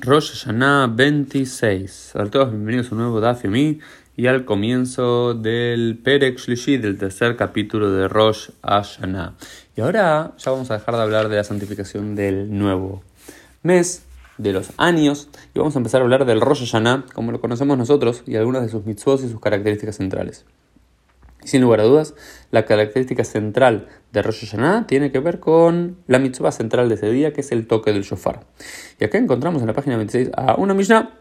Rosh Hashanah 26. A todos, bienvenidos a un nuevo Daf mí y al comienzo del Perek Shlishi, del tercer capítulo de Rosh Hashanah. Y ahora ya vamos a dejar de hablar de la santificación del nuevo mes, de los años, y vamos a empezar a hablar del Rosh Hashanah, como lo conocemos nosotros, y algunas de sus mitzvot y sus características centrales. Sin lugar a dudas, la característica central de Rosh Hashanah tiene que ver con la mitzvah central de ese día, que es el toque del shofar. Y acá encontramos en la página 26 a una Mishnah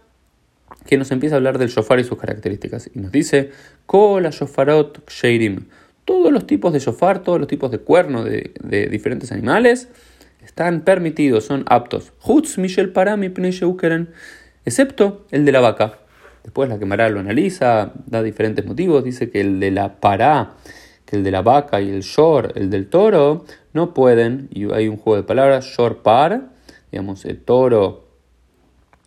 que nos empieza a hablar del shofar y sus características. Y nos dice, Kola shofarot sheirim. Todos los tipos de shofar, todos los tipos de cuerno de, diferentes animales están permitidos, son aptos. Hutz Michel Parami excepto el de la vaca. Después la quemará lo analiza, da diferentes motivos, dice que el de la pará, que el de la vaca y el shor, el del toro, no pueden, y hay un juego de palabras, shor par, digamos, el toro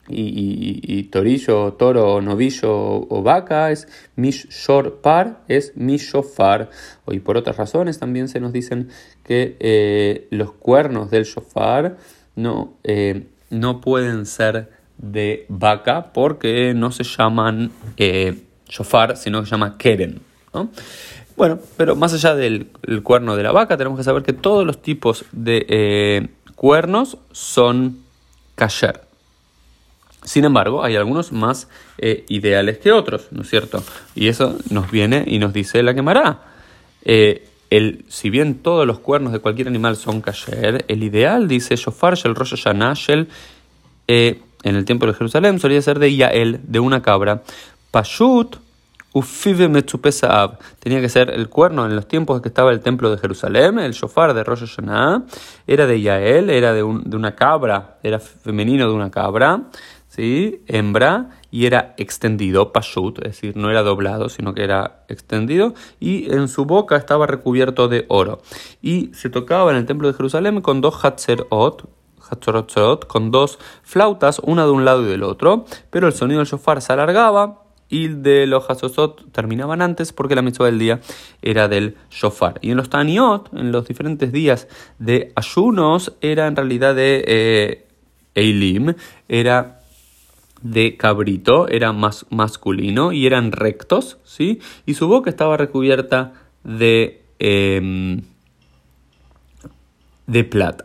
y, torillo, toro, novillo o, vaca es mish shor par, es mish shofar. Y por otras razones también se nos dicen que eh, los cuernos del shofar no, eh, no pueden ser de vaca porque no se llaman eh, shofar, sino que se llama keren. Bueno, pero más allá del cuerno de la vaca, tenemos que saber que todos los tipos de eh, cuernos son kasher. Sin embargo, hay algunos más eh, ideales que otros, ¿no es cierto? Y eso nos viene y nos dice la quemará. el, si bien todos los cuernos de cualquier animal son kasher, el ideal, dice Shofar Shel Rosh Hashanah Shel en el templo de Jerusalén solía ser de Yael, de una cabra. Pashut ufive Metzupesaav. Tenía que ser el cuerno en los tiempos que estaba el templo de Jerusalén, el shofar de Rosh Hashanah, era de Yael, era de, una cabra, era femenino de una cabra, ¿sí? hembra, y era extendido, pashut, es decir, no era doblado, sino que era extendido, y en su boca estaba recubierto de oro. Y se tocaba en el templo de Jerusalén con dos hatzerot, con dos flautas, una de un lado y del otro, pero el sonido del shofar se alargaba y de los Hatzot terminaban antes porque la mitzvah del día era del shofar. Y en los Taniot, en los diferentes días de ayunos, era en realidad de eh, Eilim, era de cabrito, era más masculino y eran rectos, ¿sí? Y su boca estaba recubierta de, em, de plata.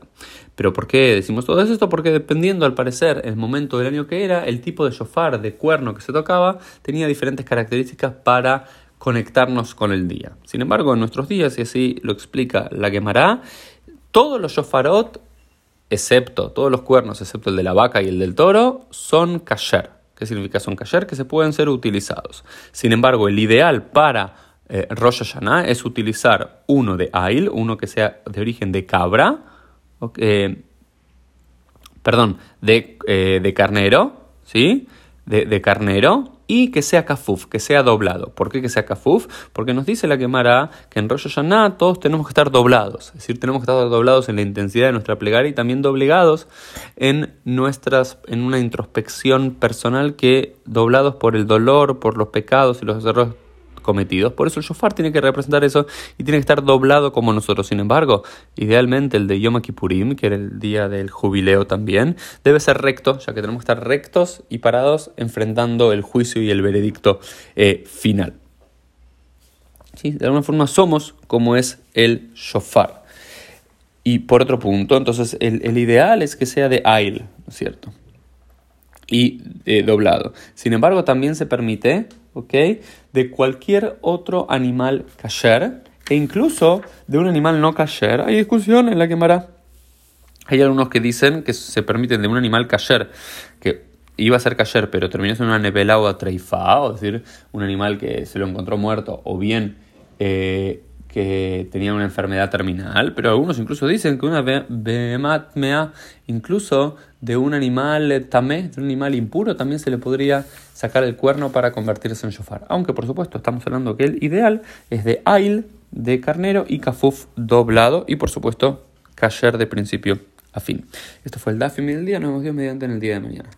Pero ¿por qué decimos todo esto? Porque dependiendo al parecer el momento del año que era, el tipo de shofar, de cuerno que se tocaba, tenía diferentes características para conectarnos con el día. Sin embargo, en nuestros días, y así lo explica la quemará, todos los shofarot, excepto, todos los cuernos, excepto el de la vaca y el del toro, son kasher. ¿Qué significa son kasher? Que se pueden ser utilizados. Sin embargo, el ideal para eh, Rosh Hashanah es utilizar uno de Ail, uno que sea de origen de cabra, eh, perdón, de, eh, de, carnero, ¿sí? De, carnero y que sea kafuf, que sea doblado. ¿Por qué que sea kafuf? Porque nos dice la quemara que en Rosh Hashanah todos tenemos que estar doblados, es decir, tenemos que estar doblados en la intensidad de nuestra plegaria y también doblegados en nuestras en una introspección personal que doblados por el dolor, por los pecados y los errores cometidos. Por eso el shofar tiene que representar eso y tiene que estar doblado como nosotros. Sin embargo, idealmente el de Yom Kippurim, que era el día del jubileo también, debe ser recto, ya que tenemos que estar rectos y parados enfrentando el juicio y el veredicto eh, final. De alguna forma somos como es el shofar. Y por otro punto, entonces el, ideal es que sea de ail, ¿no es cierto? Y eh, doblado. Sin embargo, también se permite ¿ok? De cualquier otro animal kasher e incluso de un animal no kasher. Hay discusión en la quemará. Hay algunos que dicen que se permiten de un animal kasher, que iba a ser kasher, pero terminó siendo una nebela o es decir, un animal que se lo encontró muerto, o bien eh, que tenía una enfermedad terminal, pero algunos incluso dicen que una behematmea, incluso de un animal tamé, de un animal impuro, también se le podría sacar el cuerno para convertirse en shofar. Aunque por supuesto estamos hablando que el ideal es de ail, de carnero y kafuf doblado y por supuesto kasher de principio a fin. Esto fue el Dafim del día, nos vemos mediante en el día de mañana.